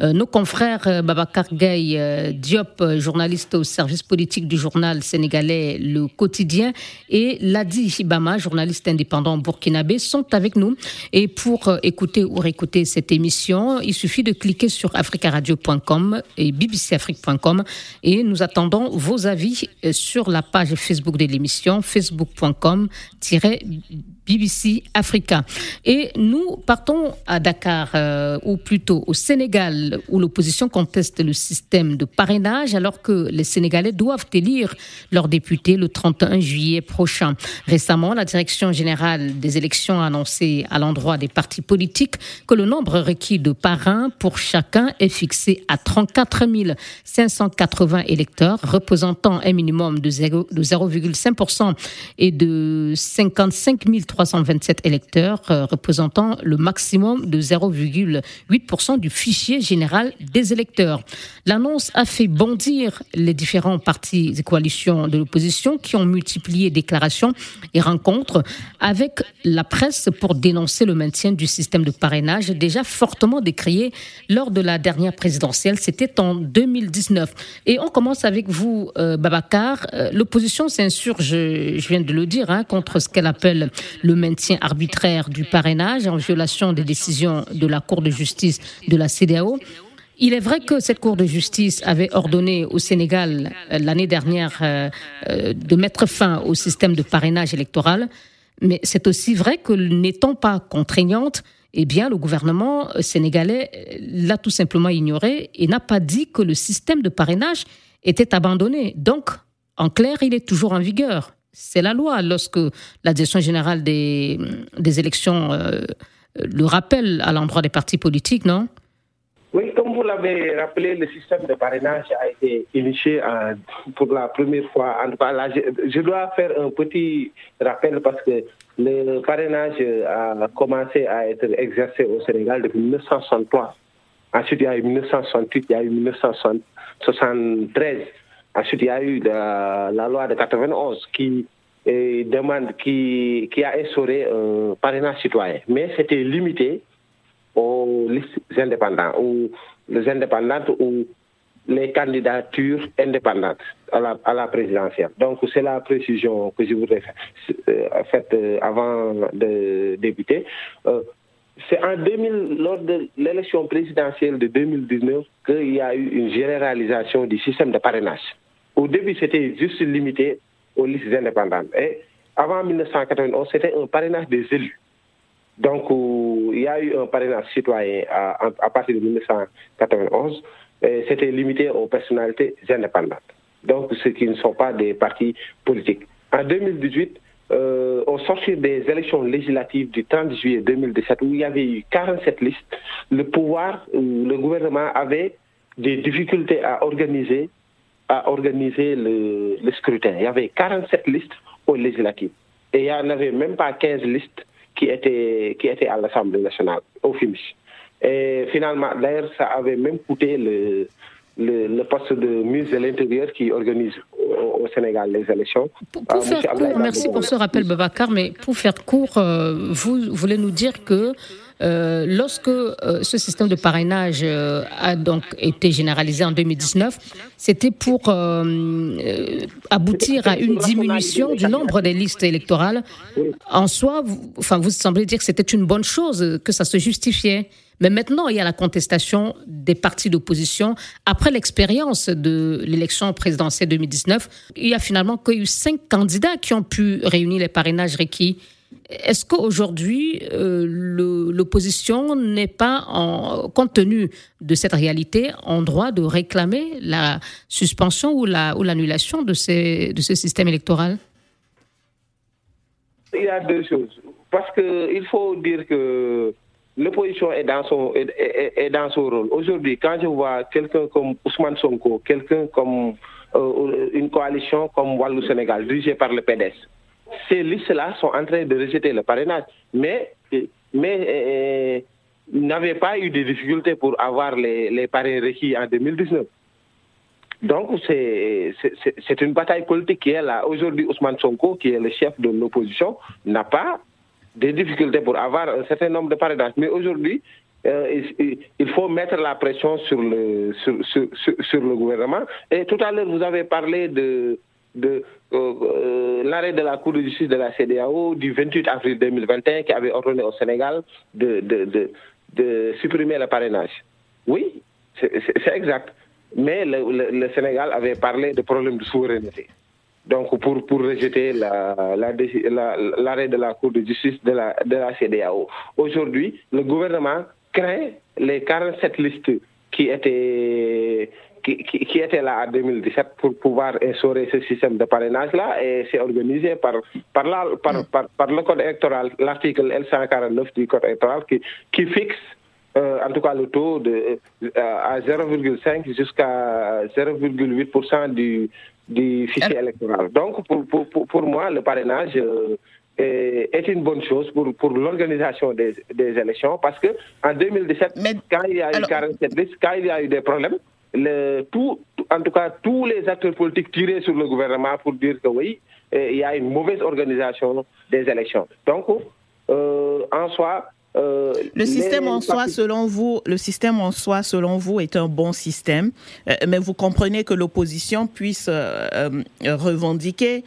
Euh, nos confrères euh, Babacar Gueye euh, Diop, journaliste au service politique du journal sénégalais Le Quotidien, et Ladi Hibama, journaliste indépendant burkinabé, sont avec nous. Et pour écouter ou réécouter cette émission, il suffit de cliquer sur africaradio.com et bbcafrique.com et nous attendons vos avis sur la page Facebook de l'émission, facebook.com BBC Africa. Et nous partons à Dakar, ou plutôt au Sénégal, où l'opposition conteste le système de parrainage alors que les Sénégalais doivent élire leurs députés le 31 juillet prochain. Récemment, la Direction générale des élections a annoncé à l'endroit des partis politiques que le nombre requis de parrains pour chacun est fixé à 34 580 électeurs, représentant un minimum de 0,5% et de 55 327 électeurs, euh, représentant le maximum de 0,8% du fichier général général des électeurs. L'annonce a fait bondir les différents partis et coalitions de l'opposition qui ont multiplié déclarations et rencontres avec la presse pour dénoncer le maintien du système de parrainage déjà fortement décrié lors de la dernière présidentielle. C'était en 2019. Et on commence avec vous, euh, Babacar. Euh, l'opposition s'insurge, je viens de le dire, hein, contre ce qu'elle appelle le maintien arbitraire du parrainage en violation des décisions de la Cour de justice de la CDAO. Il est vrai que cette Cour de justice avait ordonné au Sénégal euh, l'année dernière euh, euh, de mettre fin au système de parrainage électoral, mais c'est aussi vrai que n'étant pas contraignante, eh bien, le gouvernement sénégalais l'a tout simplement ignoré et n'a pas dit que le système de parrainage était abandonné. Donc, en clair, il est toujours en vigueur. C'est la loi lorsque la direction générale des, des élections le rappelle à l'endroit des partis politiques, non? Comme vous l'avez rappelé, le système de parrainage a été initié pour la première fois. En je, dois faire un petit rappel parce que le parrainage a commencé à être exercé au Sénégal depuis 1963. Ensuite, il y a eu 1968, il y a eu 1973. Ensuite, il y a eu la, loi de 91 qui demande, qui, qui a instauré un parrainage citoyen. Mais c'était limité aux listes indépendantes ou les indépendantes ou les candidatures indépendantes à la, présidentielle. Donc, c'est la précision que je voudrais faire, euh, euh, avant de débuter. Euh, c'est en 2000, lors de l'élection présidentielle de 2019 qu'il y a eu une généralisation du système de parrainage. Au début, c'était juste limité aux listes indépendantes. Et avant 1991, c'était un parrainage des élus. Donc, il y a eu un parrainage citoyen à, partir de 1991. C'était limité aux personnalités indépendantes. Donc, ceux qui ne sont pas des partis politiques. En 2018, euh, au sortir des élections législatives du 30 juillet 2017, où il y avait eu 47 listes, le pouvoir, le gouvernement avait des difficultés à organiser, à organiser le, le scrutin. Il y avait 47 listes aux législatives. Et il n'y en avait même pas 15 listes qui était, qui était à l'Assemblée nationale, au finish. Et finalement, d'ailleurs, ça avait même coûté le, le, poste de ministre de l'Intérieur qui organise au, Sénégal les élections. Pour, faire court, merci pour ce rappel, Babacar, mais pour faire court, vous voulez nous dire que euh, lorsque euh, ce système de parrainage euh, a donc été généralisé en 2019, c'était pour aboutir à une diminution du nombre des listes électorales. En soi, vous, enfin, vous semblez dire que c'était une bonne chose, que ça se justifiait. Mais maintenant, il y a la contestation des partis d'opposition. Après l'expérience de l'élection présidentielle 2019, il y a finalement que eu cinq candidats qui ont pu réunir les parrainages requis. Est-ce qu'aujourd'hui, euh, l'opposition n'est pas, compte tenu de cette réalité, en droit de réclamer la suspension ou l'annulation la, ou de, de ce système électoral? Il y a deux choses. Parce qu'il faut dire que l'opposition est, dans son, est, dans son rôle. Aujourd'hui, quand je vois quelqu'un comme Ousmane Sonko, quelqu'un comme euh, une coalition comme Wallou Sénégal, dirigée par le PDS, ces listes-là sont en train de rejeter le parrainage. Mais, mais euh, n'avaient pas eu de difficultés pour avoir les, parrains requis en 2019. Donc, c'est une bataille politique qui est là. Aujourd'hui, Ousmane Sonko, qui est le chef de l'opposition, n'a pas de difficultés pour avoir un certain nombre de parrainages. Mais aujourd'hui, euh, il, faut mettre la pression sur le, sur, sur, le gouvernement. Et tout à l'heure, vous avez parlé de, de euh, euh, l'arrêt de la Cour de justice de la CDAO du 28 avril 2021 qui avait ordonné au Sénégal de, de, de, supprimer le parrainage. Oui, c'est exact. Mais le, Sénégal avait parlé de problèmes de souveraineté. Donc, pour, pour rejeter l'arrêt la, la, de la Cour de justice de la, de la CDAO. Aujourd'hui, le gouvernement craint les 47 listes qui étaient qui, était là en 2017 pour pouvoir instaurer ce système de parrainage-là et c'est organisé par, par, mm. par, par, le code électoral, l'article L149 du code électoral qui, qui fixe euh, en tout cas le taux de, euh, à 0,5 jusqu'à 0,8% du, du fichier électoral. Donc pour, pour, pour, moi, le parrainage... Euh, est, une bonne chose pour, pour l'organisation des, des, élections parce que en 2017, quand il y a eu 47 listes, quand il y a eu des problèmes, le, tout, en tout cas tous les acteurs politiques tirés sur le gouvernement pour dire que oui, eh, il y a une mauvaise organisation des élections. Donc, euh, en soi, euh, le système en soi, selon vous, le système en soi, selon vous, est un bon système, euh, mais vous comprenez que l'opposition puisse revendiquer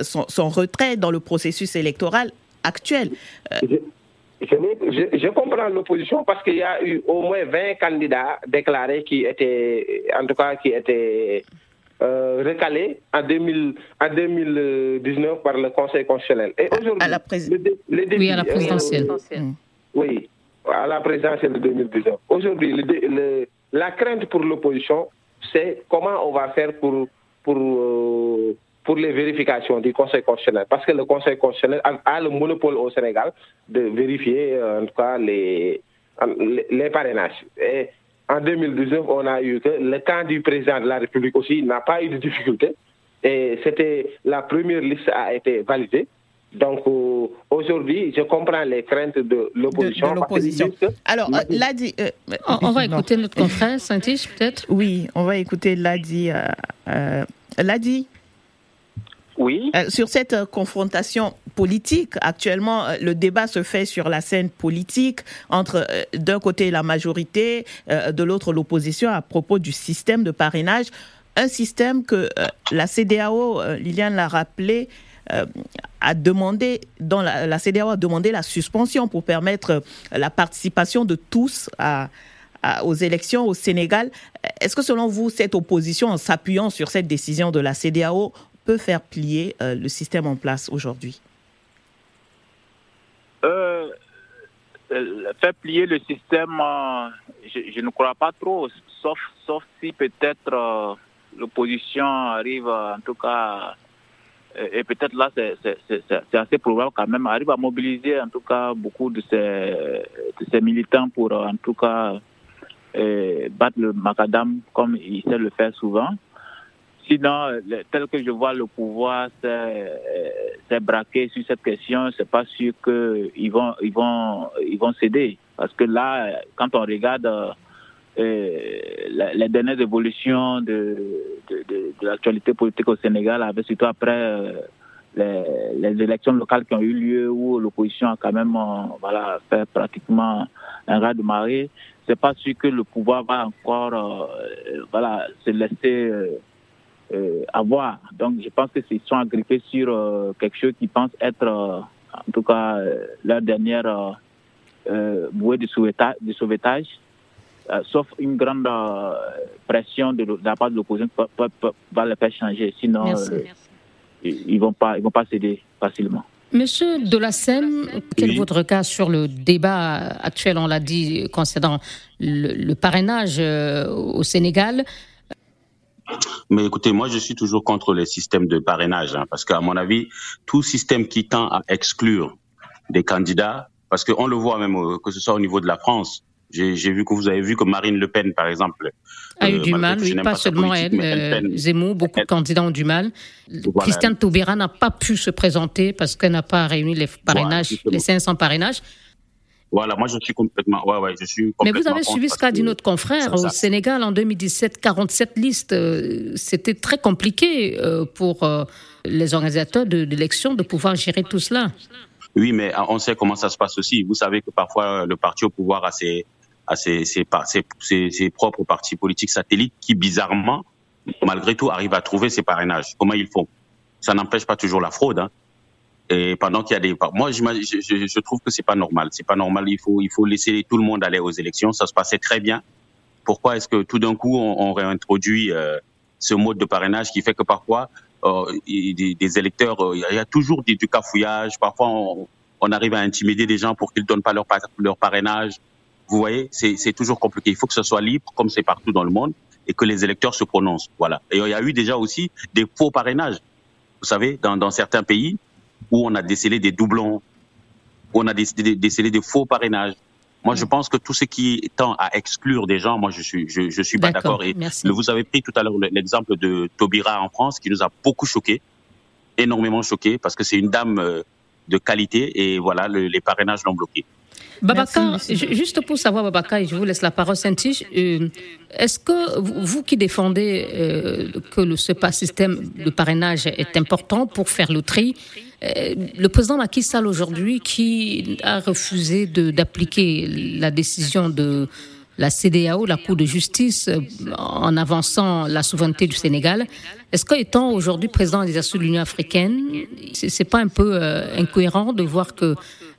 son, son, retrait dans le processus électoral actuel. Je, comprends l'opposition parce qu'il y a eu au moins 20 candidats déclarés qui étaient, en tout cas, qui étaient euh, recalés en, 2000, en 2019 par le Conseil constitutionnel. Et aujourd'hui, à la oui, à la présidentielle. Euh, oui, à la présidentielle de 2019. Aujourd'hui, la crainte pour l'opposition, c'est comment on va faire pour, pour euh, pour les vérifications du Conseil constitutionnel, parce que le Conseil constitutionnel a, le monopole au Sénégal de vérifier euh, en tout cas les, les, parrainages. Et en 2019, on a eu que le camp du président de la République aussi n'a pas eu de difficulté. Et c'était la première liste a été validée. Donc euh, aujourd'hui, je comprends les craintes de l'opposition. Alors, euh, Ladi, on, va écouter notre confrère, saint peut-être? Oui, on va écouter Ladi. Ladi, Euh, sur cette euh, confrontation politique, actuellement, euh, le débat se fait sur la scène politique entre d'un côté la majorité, de l'autre l'opposition à propos du système de parrainage. Un système que la CDAO, Liliane l'a rappelé, a demandé, la, la, CDAO a demandé la suspension pour permettre la participation de tous à, aux élections au Sénégal. Est-ce que selon vous, cette opposition, en s'appuyant sur cette décision de la CDAO, peut faire plier euh, le système en place aujourd'hui? Euh, euh, Faire plier le système, je, ne crois pas trop, sauf, sauf si peut-être l'opposition arrive, en tout cas, et peut-être là, c'est assez probable quand même, arrive à mobiliser en tout cas beaucoup de ces militants pour en tout cas battre le macadam comme il sait le faire souvent. Sinon, tel que je vois le pouvoir s'est braqué sur cette question, c'est pas sûr qu'ils vont, ils vont, ils vont céder. Parce que là, quand on regarde les dernières évolutions de, de, l'actualité politique au Sénégal, avec surtout après les, les, élections locales qui ont eu lieu où l'opposition a quand même voilà, fait pratiquement un raz de marée, c'est pas sûr que le pouvoir va encore voilà, se laisser avoir. Donc je pense qu'ils sont agrippés sur quelque chose qu'ils pensent être en tout cas leur dernière euh, bouée de sauvetage, de sauvetage euh, sauf une grande euh, pression de, la part de l'opposition va les faire changer. Sinon, ils ne vont pas, ils vont pas céder facilement. Monsieur Delassem, quel est votre regard sur le débat actuel, on l'a dit, concernant le, parrainage au Sénégal? Mais écoutez, moi, je suis toujours contre les systèmes de parrainage, hein, parce qu'à mon avis, tout système qui tend à exclure des candidats parce qu'on le voit même, euh, que ce soit au niveau de la France. J'ai vu que vous avez vu que Marine Le Pen, par exemple, a eu euh, du mal, oui, pas, seulement elle, euh, Zemmour, beaucoup de candidats ont du mal. Christiane Taubira n'a pas pu se présenter parce qu'elle n'a pas réuni les parrainages, les 500 parrainages. Voilà, moi je suis complètement, ouais, ouais, je suis complètement Mais vous avez suivi ce qu'a dit notre confrère au Sénégal en 2017, 47 listes. C'était très compliqué pour les organisateurs de l'élection de pouvoir gérer tout cela. Oui, mais on sait comment ça se passe aussi. Vous savez que parfois le parti au pouvoir a ses, a ses, ses, ses, ses propres partis politiques satellites qui, bizarrement, malgré tout, arrivent à trouver ces parrainages. Comment ils font? Ça n'empêche pas toujours la fraude. Hein. Et pendant qu'il y a des, moi, je, je, je trouve que c'est pas normal. C'est pas normal. Il faut, il faut laisser tout le monde aller aux élections. Ça se passait très bien. Pourquoi est-ce que tout d'un coup on, on réintroduit euh, ce mode de parrainage qui fait que parfois euh, des, des, électeurs, euh, il y a toujours du, cafouillage. Parfois, on, on, arrive à intimider des gens pour qu'ils ne donnent pas leur, leur parrainage. Vous voyez, c'est toujours compliqué. Il faut que ce soit libre, comme c'est partout dans le monde, et que les électeurs se prononcent. Voilà. Et il y a eu déjà aussi des faux parrainages. Vous savez, dans, dans certains pays où on a décelé des doublons, où on a décelé, décelé des faux parrainages. Moi, je pense que tout ce qui tend à exclure des gens, moi, je suis, je, je suis pas d'accord. Et vous avez pris tout à l'heure l'exemple de Taubira en France, qui nous a beaucoup choqué, énormément choqué, parce que c'est une dame euh, de qualité et voilà, les parrainages l'ont bloqué. Babacar, juste pour savoir, Babacar, et je vous laisse la parole, saint euh, est-ce que vous, qui défendez euh, que le, ce système de parrainage est important pour faire le tri, euh, le président Macky Sall aujourd'hui, qui a refusé d'appliquer la décision de la CDAO, la Cour de justice, en avançant la souveraineté du Sénégal, est-ce qu'étant aujourd'hui président des Assemblées de l'Union africaine, c'est pas un peu incohérent de voir que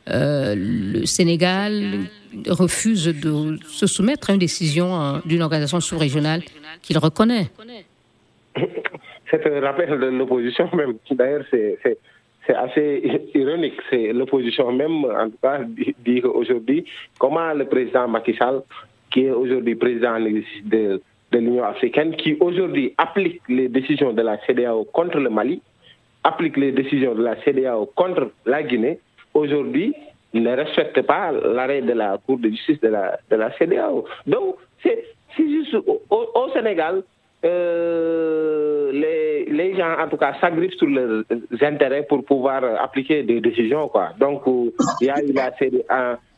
euh, le Sénégal refuse de se soumettre à une décision euh, d'une organisation sous-régionale qu'il reconnaît. <laughs> C'est un rappel de l'opposition même. D'ailleurs, c'est assez ironique. C'est l'opposition même, en tout cas, dit aujourd'hui comment le président Macky Sall, qui est aujourd'hui président de, de l'Union africaine, qui aujourd'hui applique les décisions de la CDAO contre le Mali, applique les décisions de la CDAO contre la Guinée, aujourd'hui ne respecte pas l'arrêt de la Cour de justice de la, CDAO. Donc, c'est juste au, Sénégal, euh, les, les, gens, en tout cas, s'agrippent sur leurs intérêts pour pouvoir appliquer des décisions. Quoi. Donc, il y a eu la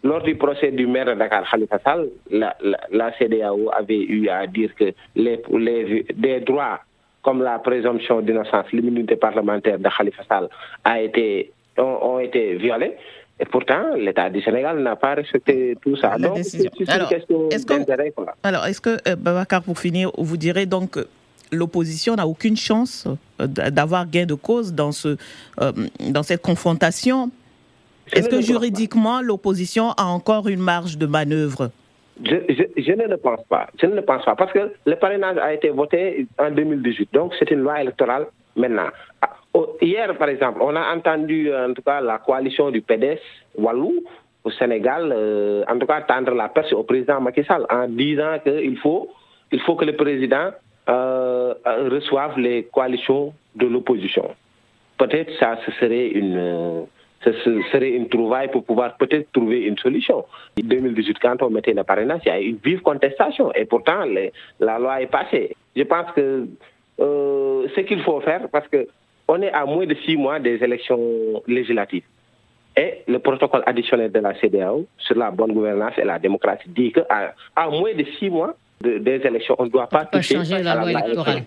lors du procès du maire de Dakar, Khalifa Sall, la, la, CDAO avait eu à dire que les, les, des droits comme la présomption d'innocence, l'immunité parlementaire de Khalifa Sall a été ont, été violés. Et pourtant, l'État du Sénégal n'a pas respecté tout ça. donc, c'est une question d'intérêt. Alors, est-ce que, euh, Babacar, pour finir, vous direz donc que l'opposition n'a aucune chance euh, d'avoir gain de cause dans, ce, euh, dans cette confrontation? Est-ce que juridiquement, l'opposition a encore une marge de manœuvre? Je, je, ne le pense pas. Je ne le pense pas. Parce que le parrainage a été voté en 2018. Donc, c'est une loi électorale maintenant. Ah, hier, par exemple, on a entendu en tout cas la coalition du PDS Wallou au Sénégal, euh, en tout cas tendre la perche au président Macky Sall en disant qu'il faut, il faut que le président euh, reçoive les coalitions de l'opposition. Peut-être ça ce serait une ce serait une trouvaille pour pouvoir peut-être trouver une solution. En 2018, quand on mettait le parrainage, il y a eu une vive contestation et pourtant la loi est passée. Je pense que euh, ce qu'il faut faire, parce qu'on est à moins de six mois des élections législatives. Et le protocole additionnel de la CDAO sur la bonne gouvernance et la démocratie dit qu'à à moins de six mois des élections. On ne doit pas toucher changer la loi électorale.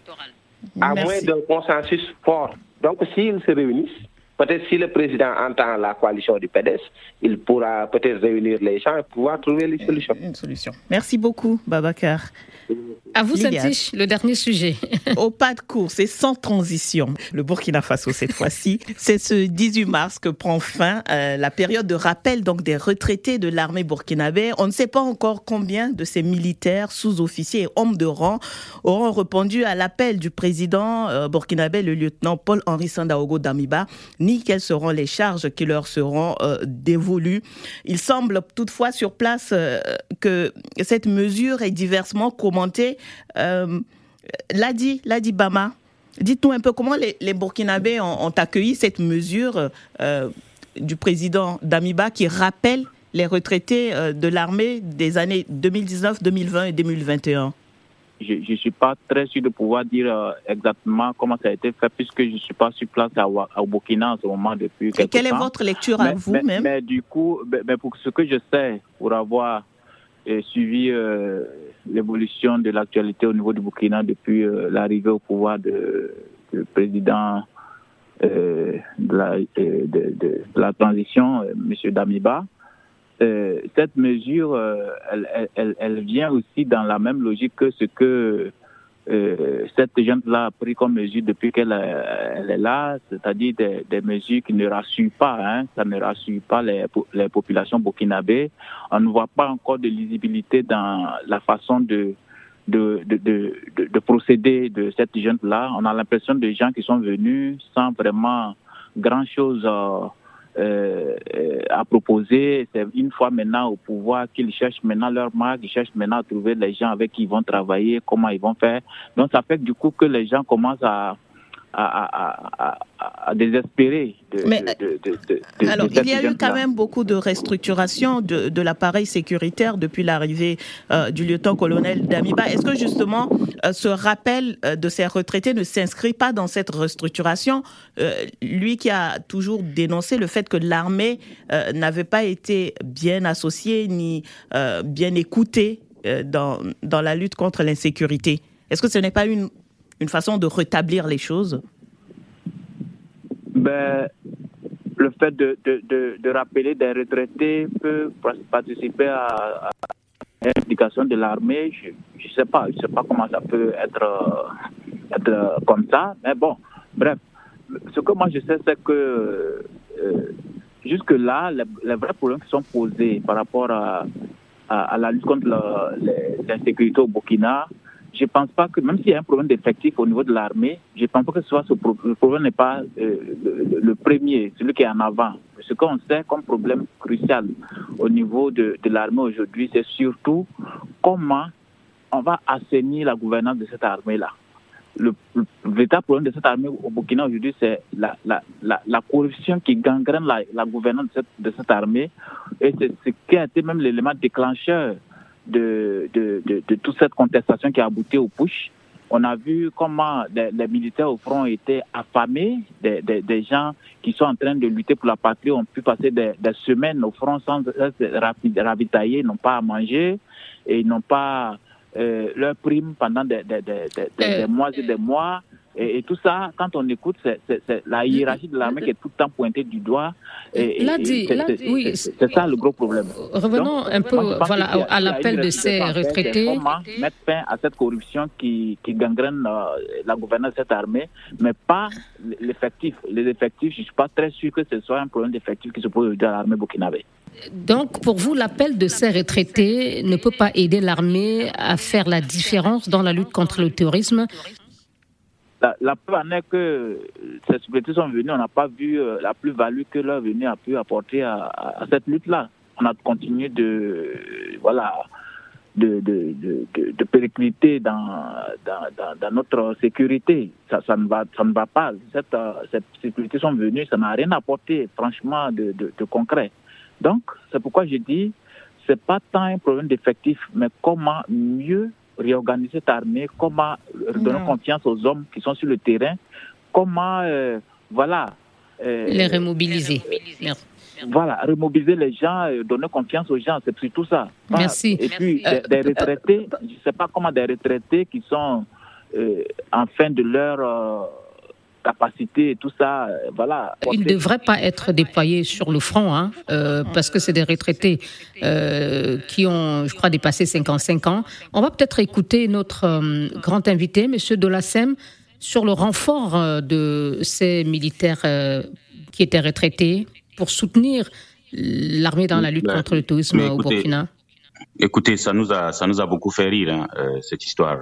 À moins d'un consensus fort. Donc, s'ils se réunissent, peut-être si le président entend la coalition du PDS, il pourra peut-être réunir les gens et pouvoir trouver une solution. Une solution. Merci beaucoup, Babacar. À vous, Satish, le dernier sujet. <laughs> Au pas de course et sans transition, le Burkina Faso cette <laughs> fois-ci, c'est ce 18 mars que prend fin euh, la période de rappel donc des retraités de l'armée burkinabé. On ne sait pas encore combien de ces militaires, sous-officiers et hommes de rang auront répondu à l'appel du président euh, burkinabé, le lieutenant Paul-Henri Sandaogo Damiba, ni quelles seront les charges qui leur seront euh, dévolues. Il semble toutefois sur place que cette mesure est diversement commentée euh, l'a dit, Bama. Dites-nous un peu comment les, Burkinabés ont, accueilli cette mesure euh, du président Damiba qui rappelle les retraités euh, de l'armée des années 2019, 2020 et 2021 je ne suis pas très sûr de pouvoir dire exactement comment ça a été fait puisque je ne suis pas sur place au Burkina en ce moment depuis Et quelle est votre lecture à vous-même mais, du coup, mais pour ce que je sais, pour avoir suivi l'évolution de l'actualité au niveau du Burkina depuis euh, l'arrivée au pouvoir de, du président euh, de, la, euh, de, de, la, transition, M. Damiba. Cette mesure, elle, elle, vient aussi dans la même logique que ce que euh, cette gente-là a pris comme mesure depuis qu'elle elle est là, c'est-à-dire des, mesures qui ne rassurent pas, hein, ça ne rassure pas les, populations burkinabées. On ne voit pas encore de lisibilité dans la façon de, de, de, de, de procéder de cette gente-là. On a l'impression de gens qui sont venus sans vraiment grand-chose. Euh, euh, à proposer. C'est une fois maintenant au pouvoir qu'ils cherchent maintenant leur marque, ils cherchent maintenant à trouver les gens avec qui ils vont travailler, comment ils vont faire. Donc ça fait du coup que les gens commencent à, à, à, désespérer. Mais, alors, il y a eu quand même beaucoup de restructuration de, de l'appareil sécuritaire depuis l'arrivée euh, du lieutenant-colonel Damiba. Est-ce que justement euh, ce rappel euh, de ces retraités ne s'inscrit pas dans cette restructuration? Lui qui a toujours dénoncé le fait que l'armée n'avait pas été bien associée ni bien écoutée dans, dans la lutte contre l'insécurité. Est-ce que ce n'est pas une une façon de rétablir les choses ben, Le fait de, rappeler des retraités peut participer à, l'éducation de l'armée. Je ne sais pas, je sais pas comment ça peut être, être comme ça, mais bon, bref. Ce que moi je sais, c'est que euh, jusque-là, les, vrais problèmes qui sont posés par rapport à, à, la lutte contre l'insécurité au Burkina, je ne pense pas que, même s'il y a un problème d'effectif au niveau de l'armée, je ne pense pas que ce soit ce le problème n'est pas euh, le, premier, celui qui est en avant. Ce qu'on sait comme problème crucial au niveau de, l'armée aujourd'hui, c'est surtout comment on va assainir la gouvernance de cette armée-là. Le, véritable problème de cette armée au Burkina aujourd'hui, c'est la, corruption qui gangrène la, gouvernance de cette armée. Et c'est ce qui a été même l'élément déclencheur de, de, de, toute cette contestation qui a abouti au push. On a vu comment les, militaires au front étaient affamés, des, des, gens qui sont en train de lutter pour la patrie ont pu passer des, semaines au front sans se ravitailler, n'ont pas à manger et n'ont pas euh, leur prime pendant des, des, mois et des mois. Et, tout ça, quand on écoute, c'est la hiérarchie de l'armée qui est tout le temps pointée du doigt. Et, oui. C'est ça le gros problème. Revenons un peu voilà, à l'appel de ces retraités. Comment mettre fin à cette corruption qui, qui gangrène euh, la gouvernance de cette armée, mais pas l'effectif. Les effectifs, je ne suis pas très sûr que ce soit un problème d'effectif qui se pose dans l'armée burkinabé. Donc, pour vous, l'appel de ces retraités ne peut pas aider l'armée à faire la différence dans la lutte contre le terrorisme? La, preuve en est que ces supplétifs sont venus, on n'a pas vu euh, la plus-value que leur venue a pu apporter à, cette lutte-là. On a continué de, voilà, de, de, de, de péricliter dans, dans, dans, notre sécurité. Ça, ça, ne va, ça ne va pas. Cette, euh, cette sécurité sont venues, ça n'a rien apporté, franchement, de, de, de concret. Donc, c'est pourquoi je dis, c'est pas tant un problème d'effectif, mais comment mieux réorganiser cette armée, comment donner confiance aux hommes qui sont sur le terrain, comment, euh, voilà, les remobiliser. Voilà, remobiliser les gens, donner confiance aux gens, c'est tout ça. Merci. Et puis, des, retraités, je ne sais pas comment des retraités qui sont en fin de leur capacité et tout ça, euh, voilà. Ils ne devraient pas être déployés sur le front, hein, euh, parce que c'est des retraités euh, qui ont, je crois, dépassé 55 ans. On va peut-être écouter notre grand invité, Monsieur Delassem, sur le renfort de ces militaires qui étaient retraités pour soutenir l'armée dans la lutte contre le tourisme au Burkina. Écoutez, ça nous a, ça nous a beaucoup fait rire, hein, cette histoire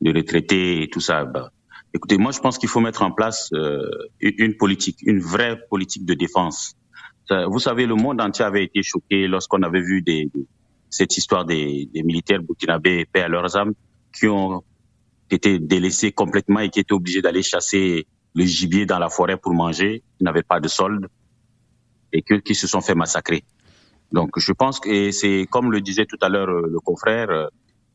de retraités et tout ça. Ben, Écoutez, moi je pense qu'il faut mettre en place euh, une politique, une vraie politique de défense. Vous savez, le monde entier avait été choqué lorsqu'on avait vu des, cette histoire des, des militaires burkinabés paix à leurs âmes qui ont été délaissés complètement et qui étaient obligés d'aller chasser le gibier dans la forêt pour manger, qui n'avaient pas de solde et que, qui se sont fait massacrer. Donc je pense que c'est comme le disait tout à l'heure euh, le confrère, euh,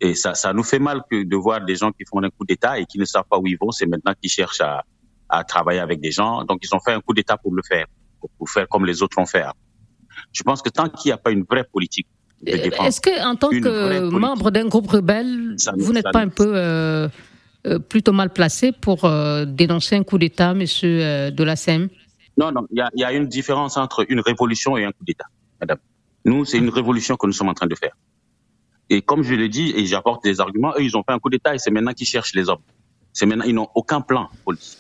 et ça, ça nous fait mal que de voir des gens qui font un coup d'État et qui ne savent pas où ils vont. C'est maintenant qu'ils cherchent à, à travailler avec des gens. Donc, ils ont fait un coup d'État pour le faire, pour faire comme les autres l'ont fait. Je pense que tant qu'il n'y a pas une vraie politique de euh, défense. Est-ce que, en tant que membre d'un groupe rebelle, vous n'êtes pas un peu euh, euh, plutôt mal placé pour dénoncer un coup d'État, monsieur de la SEM Non, non. Il y y a une différence entre une révolution et un coup d'État, madame. Nous, c'est une révolution que nous sommes en train de faire. Et comme je l'ai dit, et j'apporte des arguments, eux, ils ont fait un coup d'État et c'est maintenant qu'ils cherchent les hommes. C'est maintenant, ils n'ont aucun plan politique.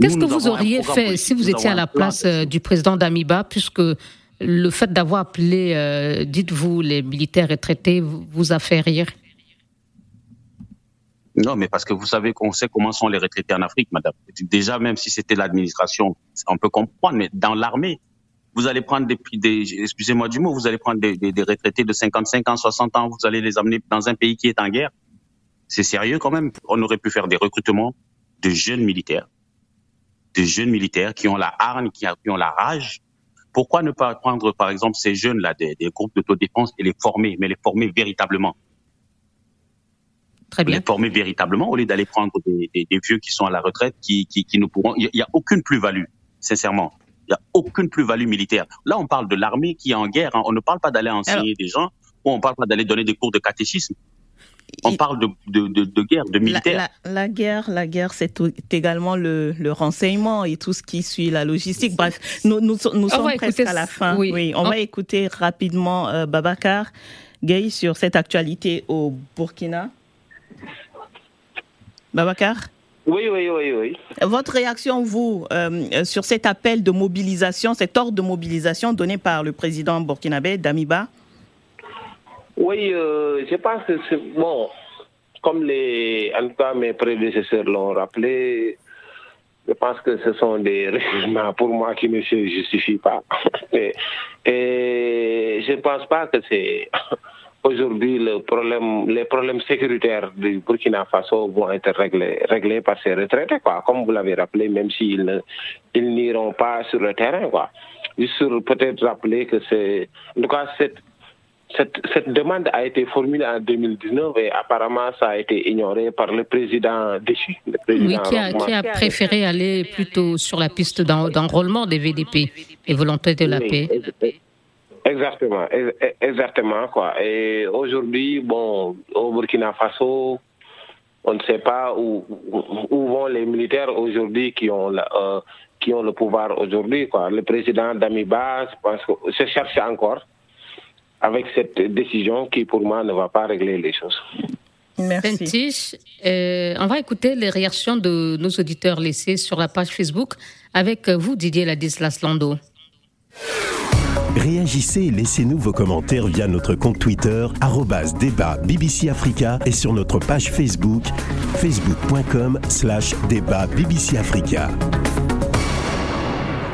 Qu'est-ce que vous auriez fait si vous étiez à la place euh, du président d'Amiba, puisque le fait d'avoir appelé, euh, dites-vous, les militaires retraités, vous a fait rire? Non, mais parce que vous savez qu'on sait comment sont les retraités en Afrique, madame. Déjà, même si c'était l'administration, on peut comprendre, mais dans l'armée, vous allez prendre des, des excusez-moi du mot, vous allez prendre des, des, des, retraités de 55 ans, 60 ans, vous allez les amener dans un pays qui est en guerre. C'est sérieux quand même. On aurait pu faire des recrutements de jeunes militaires, de jeunes militaires qui ont la hargne, qui, ont la rage. Pourquoi ne pas prendre, par exemple, ces jeunes-là des, des groupes d'autodéfense et les former, mais les former véritablement? Très bien. Les former véritablement au lieu d'aller prendre des, des, vieux qui sont à la retraite, qui, qui, qui ne pourront. Il n'y a aucune plus-value, sincèrement. Il n'y a aucune plus-value militaire. Là, on parle de l'armée qui est en guerre. Hein. On ne parle pas d'aller enseigner des gens ou on ne parle pas d'aller donner des cours de catéchisme. On parle de, de, de, guerre, de militaire. La, guerre, la guerre, c'est également le, le, renseignement et tout ce qui suit la logistique. Bref, nous, nous, nous sommes presque à la fin. Oui, on, va écouter rapidement euh, Babacar Gay sur cette actualité au Burkina. Babacar? Oui, oui, oui, oui. Votre réaction, vous, euh, sur cet appel de mobilisation, cet ordre de mobilisation donné par le président burkinabé Damiba? Oui, euh, je pense que c'est bon. Comme les, en tout cas, mes prédécesseurs l'ont rappelé, je pense que ce sont des <laughs> raisonnements pour moi qui ne se justifient pas. <laughs> et, et je ne pense pas que c'est Aujourd'hui, le problème, les problèmes sécuritaires du Burkina Faso vont être réglés, réglés par ces retraités, quoi. Comme vous l'avez rappelé, même s'ils ils n'iront pas sur le terrain, quoi. Juste peut-être rappeler que c'est, en tout cas, cette, cette, cette, demande a été formulée en 2019 et apparemment ça a été ignoré par le président déchu. Le oui, qui a, qui a, préféré aller plutôt sur la piste d'enrôlement des VDP, les volontaires de la paix. Exactement, exactement quoi. Et aujourd'hui, bon, au Burkina Faso, on ne sait pas où, où vont les militaires aujourd'hui qui ont euh, qui ont le pouvoir aujourd'hui quoi. Le président Damiba, se cherche encore avec cette décision qui pour moi ne va pas régler les choses. Merci. Euh, on va écouter les réactions de nos auditeurs laissés sur la page Facebook avec vous Didier Ladislas Lando. Réagissez et laissez-nous vos commentaires via notre compte Twitter, débat BBC Africa et sur notre page Facebook, facebook.com slash débat BBC Africa.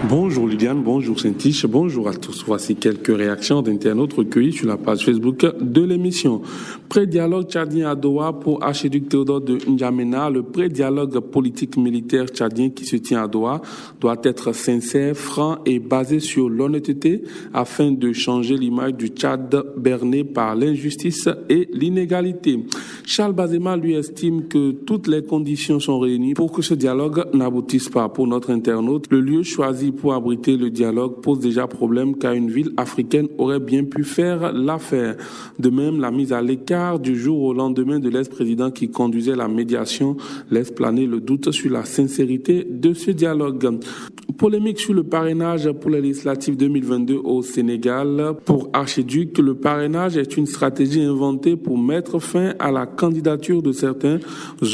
Bonjour Liliane, bonjour Saint-Tiche, bonjour à tous. Voici quelques réactions d'internautes recueillies sur la page Facebook de l'émission. Pré-dialogue tchadien à Doha pour Archiduc Théodore de N'Djamena. Le pré-dialogue politique militaire tchadien qui se tient à Doha doit être sincère, franc et basé sur l'honnêteté afin de changer l'image du Tchad berné par l'injustice et l'inégalité. Charles Bazema lui estime que toutes les conditions sont réunies pour que ce dialogue n'aboutisse pas. Pour notre internaute, le lieu choisi pour abriter le dialogue pose déjà problème car une ville africaine aurait bien pu faire l'affaire. De même, la mise à l'écart du jour au lendemain de l'ex-président qui conduisait la médiation laisse planer le doute sur la sincérité de ce dialogue. Polémique sur le parrainage pour les législatives 2022 au Sénégal. Pour Archiduc, le parrainage est une stratégie inventée pour mettre fin à la candidature de certains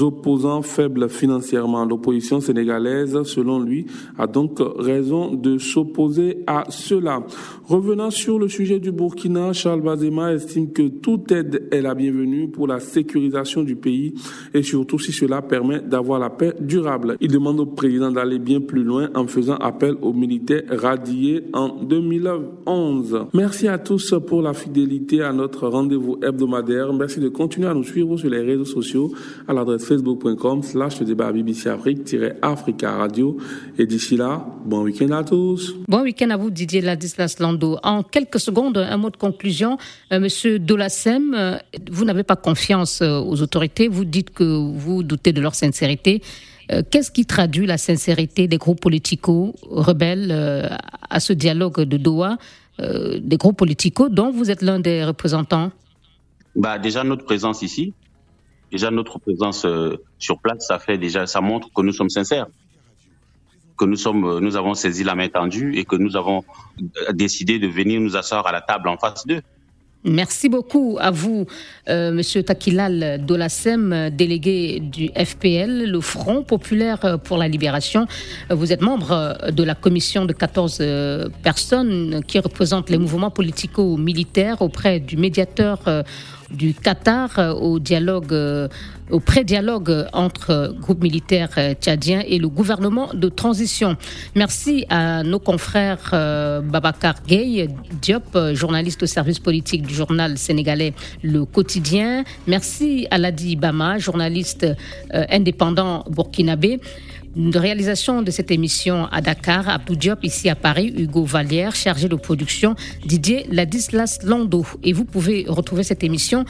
opposants faibles financièrement. L'opposition sénégalaise, selon lui, a donc raison de s'opposer à cela. Revenant sur le sujet du Burkina, Charles Bazema estime que toute aide est la bienvenue pour la sécurisation du pays et surtout si cela permet d'avoir la paix durable. Il demande au président d'aller bien plus loin en faisant appel aux militaires radiés en 2011. Merci à tous pour la fidélité à notre rendez-vous hebdomadaire. Merci de continuer à nous suivre sur les réseaux sociaux à l'adresse facebook.com slash débat BBC Afrique-Africa Radio. Et d'ici là, bon week-end à tous. Bon week-end à vous Didier Ladislas Lando. En quelques secondes, un mot de conclusion. Euh, monsieur Dolassem, euh, vous n'avez pas confiance euh, aux autorités. Vous dites que vous doutez de leur sincérité. Euh, qu'est-ce qui traduit la sincérité des groupes politico rebelles euh, à ce dialogue de Doha, des groupes politico dont vous êtes l'un des représentants? Bah, Déjà, notre présence ici, déjà notre présence sur place, ça fait déjà, ça montre que nous sommes sincères que nous sommes, nous avons saisi la main tendue et que nous avons décidé de venir nous asseoir à la table en face d'eux. Merci beaucoup à vous, euh, Monsieur Takilal Dolassem, délégué du FPL, le Front populaire pour la libération. Vous êtes membre de la commission de 14 euh, personnes qui représentent les mouvements politico-militaires auprès du médiateur euh, du Qatar euh, au dialogue, euh, au pré-dialogue entre groupes militaires euh, tchadiens et le gouvernement de transition. Merci à nos confrères Babacar Gay, Diop, journaliste au service politique du journal sénégalais Le Quotidien. Merci à Ladi Bama, journaliste indépendant burkinabé. De réalisation de cette émission à Dakar, à Diop, ici à Paris, Hugo Vallière, chargé de production, Didier Ladislas Lando. Et vous pouvez retrouver cette émission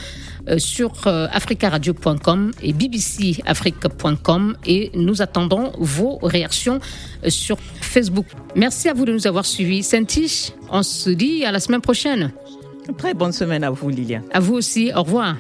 euh, sur euh, africaradio.com et bbcafrique.com et nous attendons vos réactions euh, sur Facebook. Merci à vous de nous avoir suivis. Saint-Tiche, on se dit à la semaine prochaine. Très bonne semaine à vous, Lilian. À vous aussi. Au revoir.